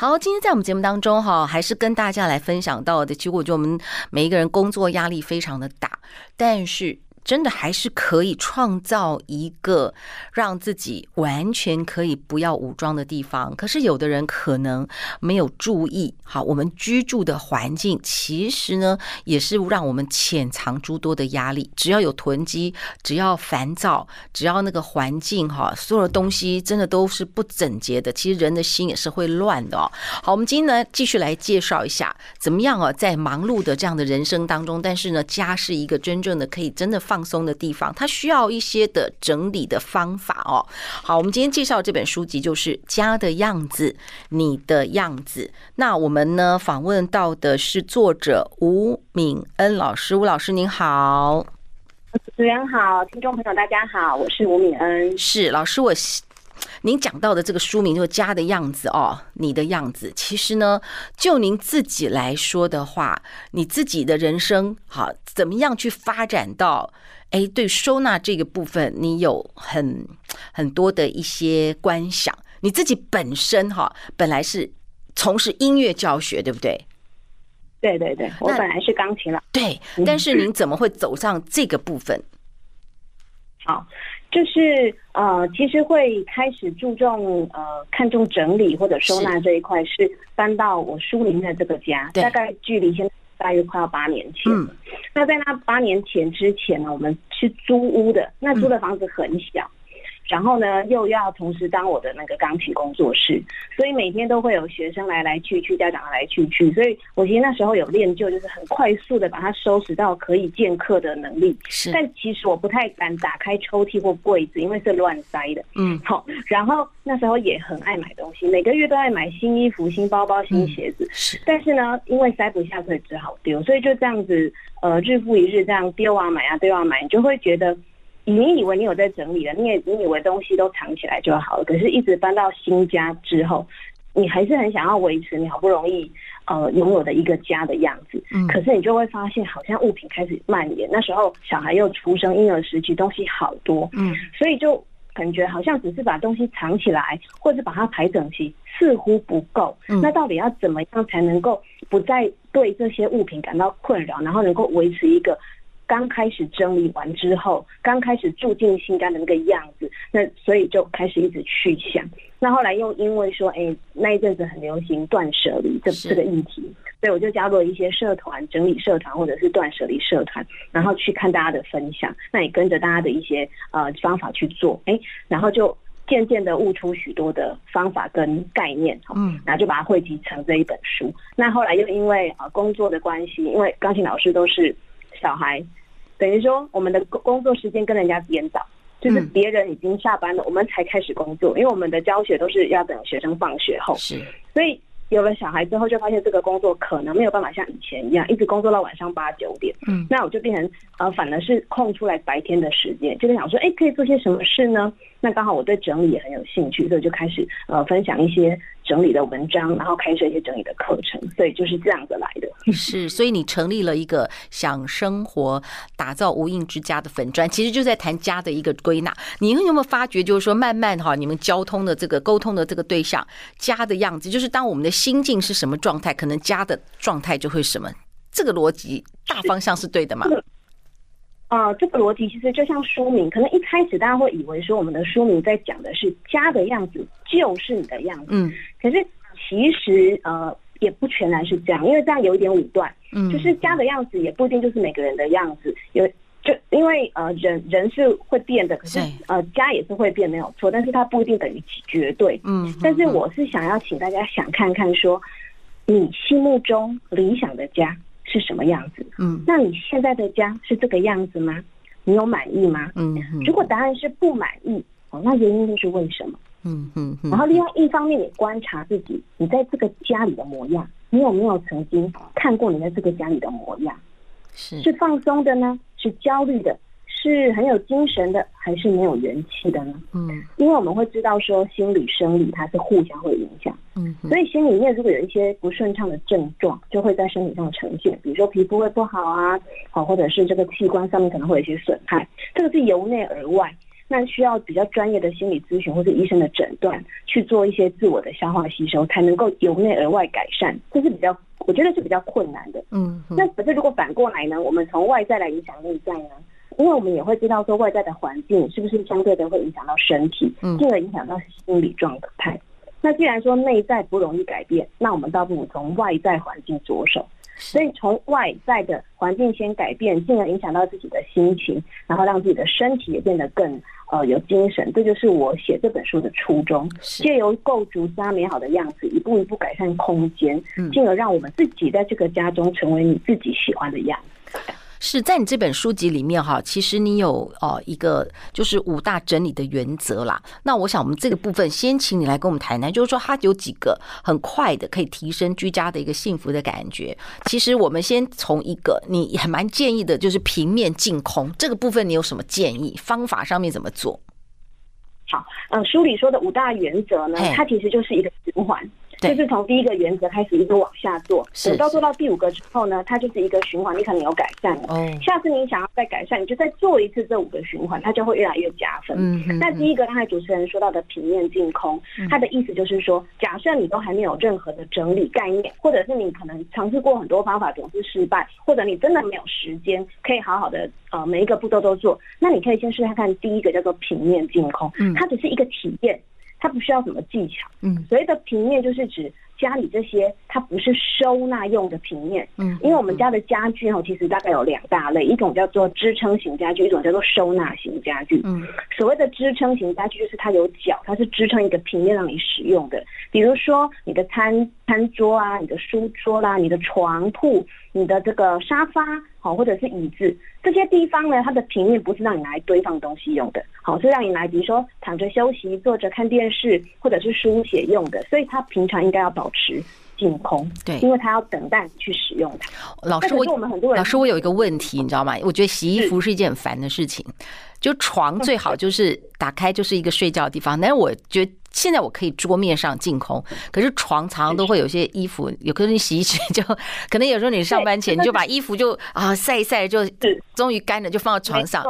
好，今天在我们节目当中哈，还是跟大家来分享到的，结果，就我们每一个人工作压力非常的大，但是。真的还是可以创造一个让自己完全可以不要武装的地方。可是有的人可能没有注意，好，我们居住的环境其实呢，也是让我们潜藏诸多的压力。只要有囤积，只要烦躁，只要那个环境哈，所有的东西真的都是不整洁的，其实人的心也是会乱的哦。好，我们今天呢，继续来介绍一下怎么样啊，在忙碌的这样的人生当中，但是呢，家是一个真正的可以真的。放松的地方，它需要一些的整理的方法哦。好，我们今天介绍这本书籍就是《家的样子，你的样子》。那我们呢，访问到的是作者吴敏恩老师。吴老师您好，主持人好，听众朋友大家好，我是吴敏恩。是老师，我。您讲到的这个书名就是《家的样子》哦，你的样子。其实呢，就您自己来说的话，你自己的人生好怎么样去发展到？哎，对收纳这个部分，你有很很多的一些观想。你自己本身哈，本来是从事音乐教学，对不对？对对对，我本来是钢琴了。对，但是您怎么会走上这个部分？好。就是呃，其实会开始注重呃，看重整理或者收纳这一块，是搬到我书林的这个家，大概距离现在大约快要八年前。嗯，那在那八年前之前呢，我们是租屋的，那租的房子很小。然后呢，又要同时当我的那个钢琴工作室，所以每天都会有学生来来去去，家长来来去去，所以我其实那时候有练就，就是很快速的把它收拾到可以见客的能力。是，但其实我不太敢打开抽屉或柜子，因为是乱塞的。嗯，好。然后那时候也很爱买东西，每个月都爱买新衣服、新包包、新鞋子。是，但是呢，因为塞不下，所以只好丢，所以就这样子，呃，日复一日这样丢啊买啊丢啊买，你就会觉得。你以为你有在整理了，你也你以为东西都藏起来就好了，可是，一直搬到新家之后，你还是很想要维持你好不容易呃拥有的一个家的样子。嗯，可是你就会发现，好像物品开始蔓延。那时候小孩又出生，婴儿时期东西好多，嗯，所以就感觉好像只是把东西藏起来，或者把它排整齐，似乎不够。嗯，那到底要怎么样才能够不再对这些物品感到困扰，然后能够维持一个？刚开始整理完之后，刚开始住进新家的那个样子，那所以就开始一直去想。那后来又因为说，哎、欸，那一阵子很流行断舍离这这个议题，所以我就加入了一些社团，整理社团或者是断舍离社团，然后去看大家的分享，那也跟着大家的一些呃方法去做，哎、欸，然后就渐渐的悟出许多的方法跟概念，嗯，然后就把它汇集成这一本书。那后来又因为啊工作的关系，因为钢琴老师都是小孩。等于说，我们的工工作时间跟人家颠倒，就是别人已经下班了，我们才开始工作，因为我们的教学都是要等学生放学后，是，所以有了小孩之后，就发现这个工作可能没有办法像以前一样一直工作到晚上八九点，嗯，那我就变成呃，反而是空出来白天的时间，就是想说，哎，可以做些什么事呢？那刚好我对整理也很有兴趣，所以就开始呃分享一些整理的文章，然后开设一些整理的课程，所以就是这样子来的。是，所以你成立了一个想生活、打造无印之家的粉砖，其实就在谈家的一个归纳。你有没有发觉，就是说慢慢哈，你们交通的这个沟通的这个对象，家的样子，就是当我们的心境是什么状态，可能家的状态就会什么。这个逻辑大方向是对的吗？啊、呃，这个逻辑其实就像书名，可能一开始大家会以为说我们的书名在讲的是家的样子就是你的样子，嗯，可是其实呃也不全然是这样，因为这样有一点武断，嗯，就是家的样子也不一定就是每个人的样子，有就因为呃人人是会变的，可是呃家也是会变没有错，但是它不一定等于绝对，嗯，但是我是想要请大家想看看说，你心目中理想的家是什么样子？嗯，那你现在的家是这个样子吗？你有满意吗？嗯，如果答案是不满意，哦，那原因就是为什么？嗯嗯。然后另外一方面，也观察自己，你在这个家里的模样，你有没有曾经看过你在这个家里的模样？是是放松的呢？是焦虑的？是很有精神的，还是没有元气的呢？嗯，因为我们会知道说，心理生理它是互相会影响。嗯，所以心里面如果有一些不顺畅的症状，就会在身体上呈现，比如说皮肤会不好啊，好，或者是这个器官上面可能会有一些损害，这个是由内而外。那需要比较专业的心理咨询或者医生的诊断，去做一些自我的消化吸收，才能够由内而外改善。这是比较，我觉得是比较困难的。嗯，那可是如果反过来呢？我们从外在来影响内在呢？因为我们也会知道说，外在的环境是不是相对的会影响到身体，进而影响到心理状态。那既然说内在不容易改变，那我们倒不如从外在环境着手。所以从外在的环境先改变，进而影响到自己的心情，然后让自己的身体也变得更呃有精神。这就是我写这本书的初衷，借由构筑家美好的样子，一步一步改善空间，进而让我们自己在这个家中成为你自己喜欢的样子。是在你这本书籍里面哈，其实你有哦一个就是五大整理的原则啦。那我想我们这个部分先请你来跟我们谈谈，就是说它有几个很快的可以提升居家的一个幸福的感觉。其实我们先从一个你也蛮建议的，就是平面净空这个部分，你有什么建议？方法上面怎么做？好，嗯，书里说的五大原则呢，它其实就是一个循环。就是从第一个原则开始一直往下做，等到做到第五个之后呢，它就是一个循环，你可能有改善了。哦，下次你想要再改善，你就再做一次这五个循环，它就会越来越加分。那第一个刚才主持人说到的平面净空，它的意思就是说，假设你都还没有任何的整理概念，或者是你可能尝试过很多方法总是失败，或者你真的没有时间可以好好的呃每一个步骤都做，那你可以先试试看看第一个叫做平面净空，嗯，它只是一个体验。它不需要什么技巧，嗯，所谓的平面就是指家里这些，它不是收纳用的平面，嗯，因为我们家的家具哦，其实大概有两大类，一种叫做支撑型家具，一种叫做收纳型家具，嗯，所谓的支撑型家具就是它有脚，它是支撑一个平面让你使用的，比如说你的餐餐桌啊，你的书桌啦，你的床铺，你的这个沙发，好，或者是椅子。这些地方呢，它的平面不是让你拿来堆放东西用的，好，是让你来，比如说躺着休息、坐着看电视，或者是书写用的，所以它平常应该要保持净空，对，因为它要等待你去使用它。老师，我们很多人老师，我有一个问题，你知道吗？我觉得洗衣服是一件很烦的事情，就床最好就是打开就是一个睡觉的地方，但是我觉得。现在我可以桌面上净空，可是床常常都会有些衣服，有可能你洗一洗就，可能有时候你上班前你就把衣服就啊晒一晒，就终于干了，就放到床上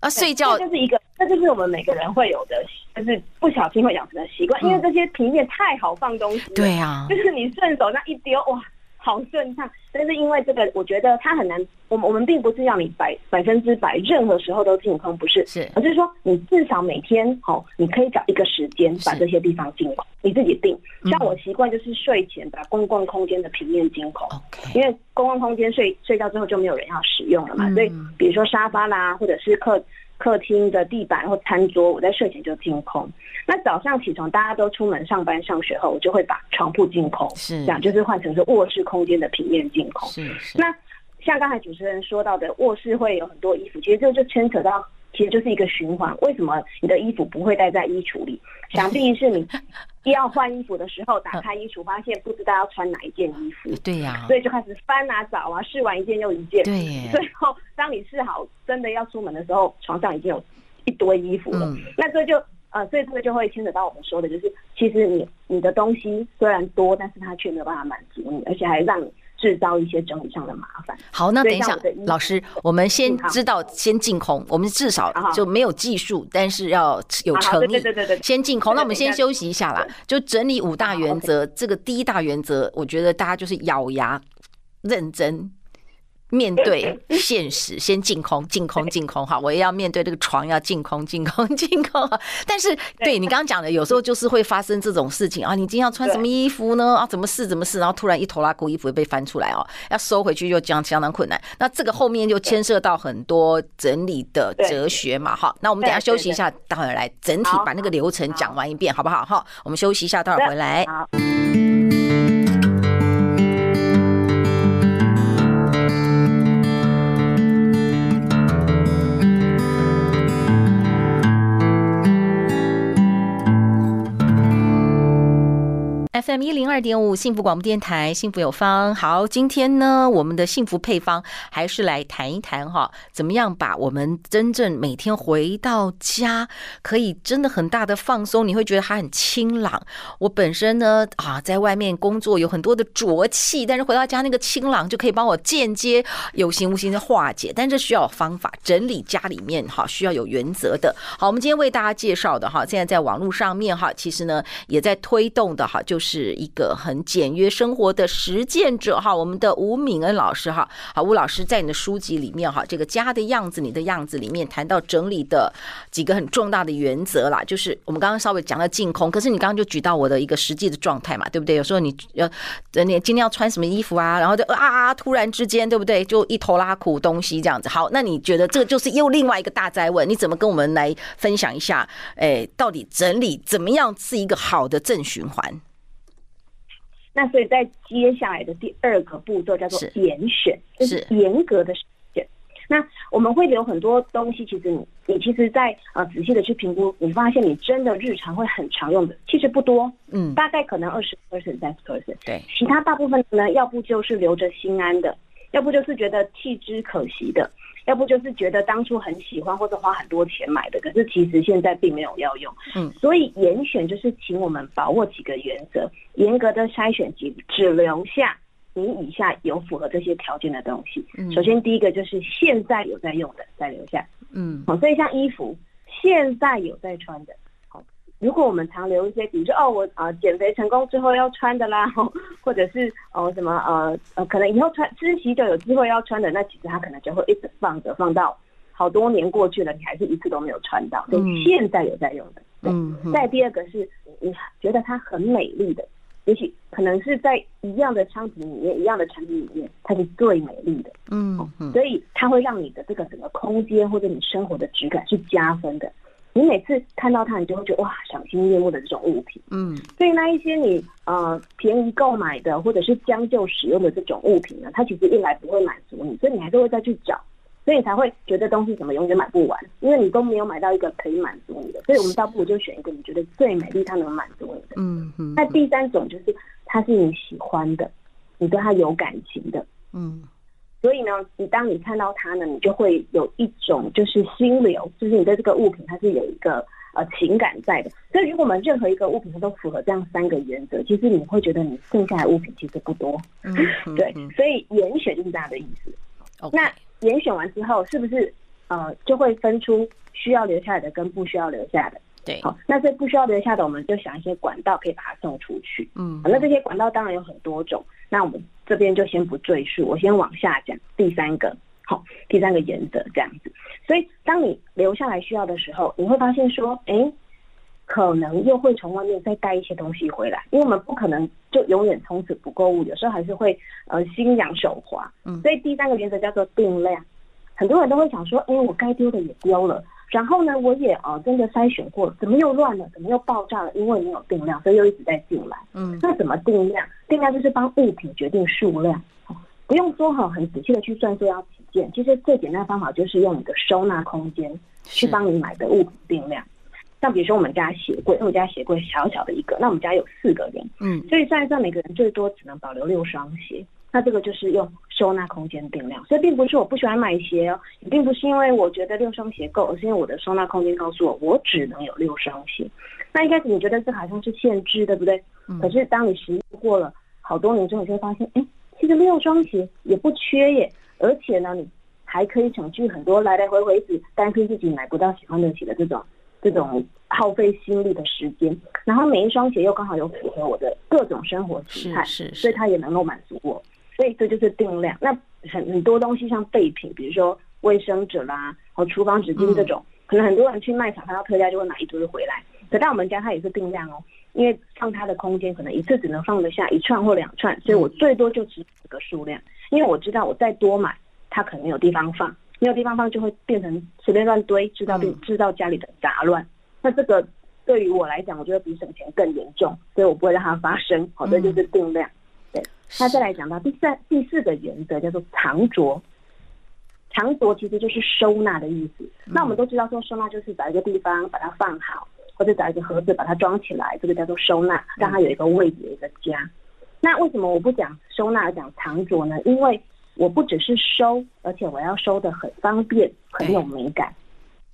啊睡觉。这就是一个，这就是我们每个人会有的，就是不小心会养成的习惯，因为这些平面太好放东西。对呀，就是你顺手那一丢哇。好顺畅，但是因为这个，我觉得它很难。我们我们并不是要你百百分之百任何时候都净空，不是，是，而是说你至少每天好，你可以找一个时间把这些地方净空，你自己定。像我习惯就是睡前把公共空间的平面净空，因为公共空间睡睡觉之后就没有人要使用了嘛，所以比如说沙发啦，或者是客。客厅的地板或餐桌，我在睡前就净空。那早上起床，大家都出门上班上学后，我就会把床铺净空。是，这样就是换成是卧室空间的平面净空。是是。那像刚才主持人说到的，卧室会有很多衣服，其实这就牵扯到。其实就是一个循环。为什么你的衣服不会待在衣橱里？想必是你 要换衣服的时候，打开衣橱，发现不知道要穿哪一件衣服。对呀，所以就开始翻啊找啊，试完一件又一件。对，最后当你试好真的要出门的时候，床上已经有一堆衣服了。那这就呃，所以这个就会牵扯到我们说的，就是其实你你的东西虽然多，但是它却没有办法满足你，而且还让你。制造一些整理上的麻烦。好，那等一下，老师，我们先知道先净空，我们至少就没有技术，但是要有诚意。对对对对，先净空。那我们先休息一下啦，就整理五大原则。这个第一大原则，我觉得大家就是咬牙认真。面对现实，先净空，净空，净空。好，我也要面对这个床，要净空，净空，净空。但是，对你刚刚讲的，有时候就是会发生这种事情啊。你今天要穿什么衣服呢？啊，怎么试怎么试，然后突然一头拉库衣服被翻出来哦，要收回去就这样相当困难。那这个后面就牵涉到很多整理的哲学嘛。好，那我们等下休息一下，待会儿来整体把那个流程讲完一遍，好不好？哈，我们休息一下，待会儿回来。零二点五幸福广播电台，幸福有方。好，今天呢，我们的幸福配方还是来谈一谈哈，怎么样把我们真正每天回到家，可以真的很大的放松，你会觉得它很清朗。我本身呢啊，在外面工作有很多的浊气，但是回到家那个清朗就可以帮我间接有形无形的化解，但这需要方法整理家里面哈，需要有原则的。好，我们今天为大家介绍的哈，现在在网络上面哈，其实呢也在推动的哈，就是一个很简约生活的实践者哈，我们的吴敏恩老师哈，好，吴老师在你的书籍里面哈，这个家的样子，你的样子里面谈到整理的几个很重大的原则啦，就是我们刚刚稍微讲到净空，可是你刚刚就举到我的一个实际的状态嘛，对不对？有时候你要你今天要穿什么衣服啊，然后就啊啊，突然之间对不对？就一拖拉苦东西这样子。好，那你觉得这个就是又另外一个大灾问，你怎么跟我们来分享一下？哎，到底整理怎么样是一个好的正循环？那所以在接下来的第二个步骤叫做严选，就是严格的选。那我们会留很多东西，其实你你其实在呃仔细的去评估，你发现你真的日常会很常用的，其实不多，嗯，大概可能二十 percent、三十 percent，对，其他大部分呢，要不就是留着心安的，要不就是觉得弃之可惜的。要不就是觉得当初很喜欢或者花很多钱买的，可是其实现在并没有要用。嗯，所以严选就是请我们把握几个原则，严格的筛选，只只留下你以下有符合这些条件的东西。嗯，首先第一个就是现在有在用的再留下。嗯，好，所以像衣服，现在有在穿的。如果我们常留一些，比如说哦，我啊、呃、减肥成功之后要穿的啦，或者是哦什么呃呃，可能以后穿吃喜酒有机会要穿的，那其实它可能就会一直放着，放到好多年过去了，你还是一次都没有穿到。所以现在有在用的。嗯。再第二个是你觉得它很美丽的，也许可能是在一样的商品里面，一样的产品里面，它是最美丽的。嗯嗯。所以它会让你的这个整个空间或者你生活的质感是加分的。你每次看到它，你就会觉得哇，赏心悦目的这种物品，嗯，所以那一些你呃便宜购买的或者是将就使用的这种物品呢，它其实一来不会满足你，所以你还是会再去找，所以你才会觉得东西怎么永远买不完，因为你都没有买到一个可以满足你的，所以我们倒不如就选一个你觉得最美丽、它能满足你的，嗯嗯。那第三种就是它是你喜欢的，你对它有感情的，嗯。所以呢，你当你看到它呢，你就会有一种就是心流，就是你对这个物品它是有一个呃情感在的。所以如果我们任何一个物品它都符合这样三个原则，其实你会觉得你剩下的物品其实不多。嗯，对。所以严选就是这样的意思。那严选完之后，是不是呃就会分出需要留下来的跟不需要留下的？对。好，那这不需要留下的，我们就想一些管道可以把它送出去。嗯。好，那这些管道当然有很多种。那我们这边就先不赘述，我先往下讲第三个，好，第三个原则这样子。所以当你留下来需要的时候，你会发现说，哎，可能又会从外面再带一些东西回来，因为我们不可能就永远从此不购物，有时候还是会呃心痒手滑。嗯，所以第三个原则叫做定量。很多人都会想说，哎，我该丢的也丢了。然后呢，我也呃真的筛选过，怎么又乱了？怎么又爆炸了？因为没有定量，所以又一直在进来。嗯，那怎么定量？定量就是帮物品决定数量，不用说哈，很仔细的去算说要几件。其实最简单的方法就是用你的收纳空间去帮你买的物品定量。像比如说我们家鞋柜，因为我们家鞋柜小小的一个，那我们家有四个人，嗯，所以算一算每个人最多只能保留六双鞋。那这个就是用收纳空间定量，所以并不是我不喜欢买鞋哦，也并不是因为我觉得六双鞋够，而是因为我的收纳空间告诉我，我只能有六双鞋。那一开始你觉得这好像是限制，对不对？嗯。可是当你实验过了好多年之后，你就会发现，哎，其实六双鞋也不缺耶，而且呢，你还可以省去很多来来回回只担心自己买不到喜欢的鞋的这种这种耗费心力的时间。然后每一双鞋又刚好有符合我的各种生活形态，是是，所以它也能够满足我。所以这就是定量。那很很多东西像备品，比如说卫生纸啦，和厨房纸巾这种，可能很多人去卖场看到特价就会买一堆回来。可到我们家它也是定量哦，因为放它的空间可能一次只能放得下一串或两串，所以我最多就只这个数量。因为我知道我再多买，它可能有地方放，没有地方放就会变成随便乱堆，制造制造家里的杂乱。那这个对于我来讲，我觉得比省钱更严重，所以我不会让它发生。好，这就是定量。那再来讲到第三、第四个原则叫做藏拙，藏拙其实就是收纳的意思。那我们都知道说收纳就是找一个地方把它放好，或者找一个盒子把它装起来，这个叫做收纳，让它有一个位置，一个家。那为什么我不讲收纳而讲藏着呢？因为我不只是收，而且我要收的很方便，很有美感。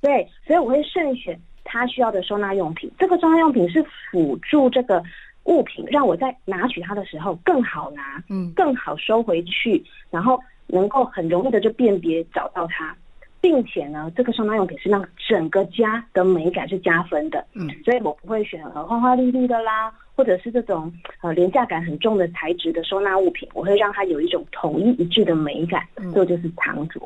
对，所以我会慎选他需要的收纳用品。这个收纳用品是辅助这个物品，让我在拿取它的时候更好拿，嗯，更好收回去，然后能够很容易的就辨别找到它，并且呢，这个收纳用品是让整个家的美感是加分的，嗯，所以我不会选呃花花绿绿的啦，或者是这种呃廉价感很重的材质的收纳物品，我会让它有一种统一一致的美感，这就是藏着。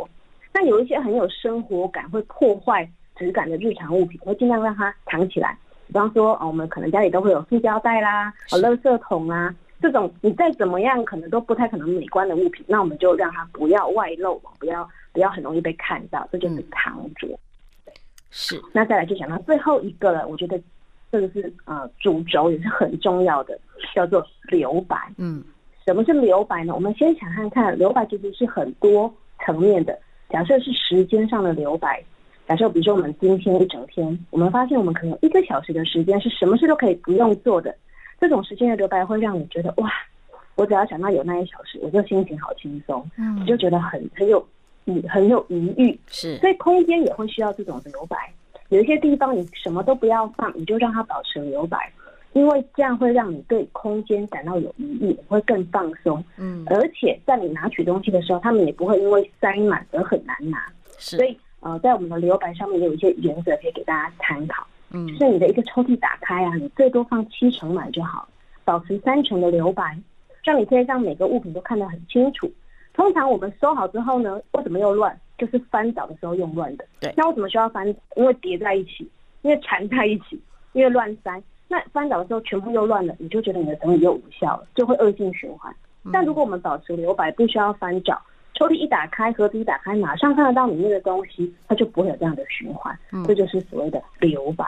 那有一些很有生活感、会破坏质感的日常物品，我会尽量让它藏起来。比方说，哦，我们可能家里都会有塑胶袋啦、哦，垃圾桶啊，这种你再怎么样，可能都不太可能美观的物品，那我们就让它不要外露，不要不要很容易被看到，这就是藏着。是。那再来就讲到最后一个了，我觉得这个是呃主轴也是很重要的，叫做留白。嗯。什么是留白呢？我们先想看看，留白其实是很多层面的。假设是时间上的留白，假设比如说我们今天一整天，我们发现我们可能一个小时的时间是什么事都可以不用做的，这种时间的留白会让你觉得哇，我只要想到有那一小时，我就心情好轻松，嗯，就觉得很很有余很有余裕，是，所以空间也会需要这种留白。有一些地方你什么都不要放，你就让它保持留白。因为这样会让你对空间感到有余裕，会更放松。嗯，而且在你拿取东西的时候，他们也不会因为塞满而很难拿。是，所以呃，在我们的留白上面也有一些原则可以给大家参考。嗯，就是你的一个抽屉打开啊，你最多放七成满就好，保持三成的留白，这样你可以让每个物品都看得很清楚。通常我们收好之后呢，为什么又乱？就是翻找的时候用乱的。对，那为什么需要翻？因为叠在一起，因为缠在一起，因为乱塞。那翻找的时候全部又乱了，你就觉得你的整理又无效了，就会恶性循环。但如果我们保持留白，不需要翻找，抽屉一打开，盒子一打开，马上看得到里面的东西，它就不会有这样的循环。这就是所谓的留白。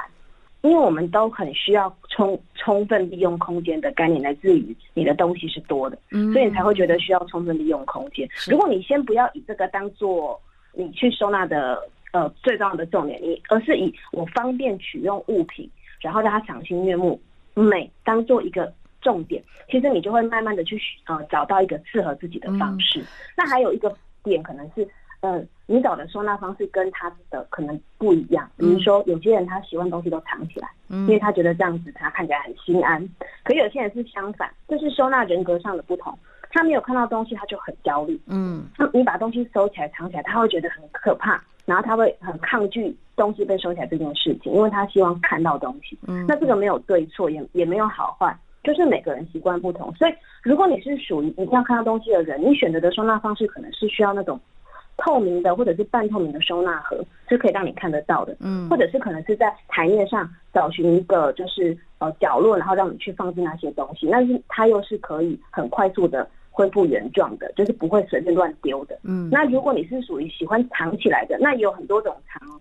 因为我们都很需要充充分利用空间的概念，来自于你的东西是多的，所以你才会觉得需要充分利用空间。如果你先不要以这个当做你去收纳的呃最重要的重点，你而是以我方便取用物品。然后让它赏心悦目、美当做一个重点，其实你就会慢慢的去呃找到一个适合自己的方式。嗯、那还有一个点可能是，呃，你找的收纳方式跟他的可能不一样。比如说，有些人他喜欢东西都藏起来，嗯、因为他觉得这样子他看起来很心安。可有些人是相反，这、就是收纳人格上的不同。他没有看到东西，他就很焦虑。嗯，那你把东西收起来、藏起来，他会觉得很可怕。然后他会很抗拒东西被收起来这件事情，因为他希望看到东西。嗯，那这个没有对错，也也没有好坏，就是每个人习惯不同。所以，如果你是属于一定要看到东西的人，你选择的收纳方式可能是需要那种透明的或者是半透明的收纳盒，是可以让你看得到的。嗯，或者是可能是在台面上找寻一个就是呃角落，然后让你去放置那些东西，但是它又是可以很快速的。恢复原状的，就是不会随便乱丢的。嗯，那如果你是属于喜欢藏起来的，那也有很多种藏。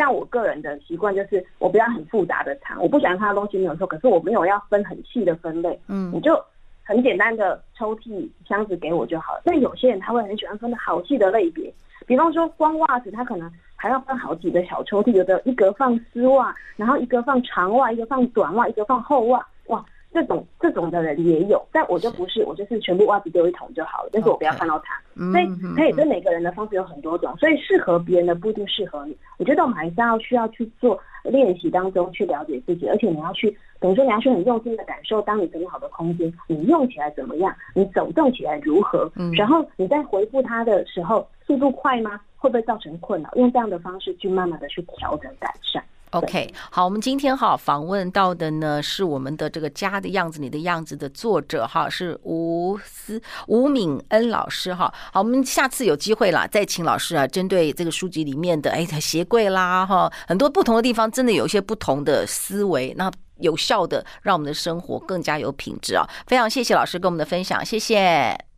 像我个人的习惯就是，我不要很复杂的藏，我不喜欢看到东西没有错，可是我没有要分很细的分类。嗯，你就很简单的抽屉箱子给我就好了。但有些人他会很喜欢分的好细的类别，比方说光袜子，他可能还要分好几个小抽屉，有的一格放丝袜，然后一格放长袜，一个放短袜，一个放厚袜。哇！这种这种的人也有，但我就不是，我就是全部袜子丢一桶就好了，但是我不要看到他。Okay. 所以可以，对每个人的方式有很多种，所以适合别人的不一定适合你。我觉得我们还是要需要去做练习当中去了解自己，而且你要去等于说你要去很用心的感受，当你整理好的空间，你用起来怎么样？你走动起来如何？然后你在回复他的时候，速度快吗？会不会造成困扰？用这样的方式去慢慢的去调整改善。OK，好，我们今天哈访问到的呢是我们的这个家的样子，你的样子的作者哈是吴思吴敏恩老师哈。好，我们下次有机会啦再请老师啊，针对这个书籍里面的哎鞋柜啦哈，很多不同的地方真的有一些不同的思维，那有效的让我们的生活更加有品质啊。非常谢谢老师跟我们的分享，谢谢。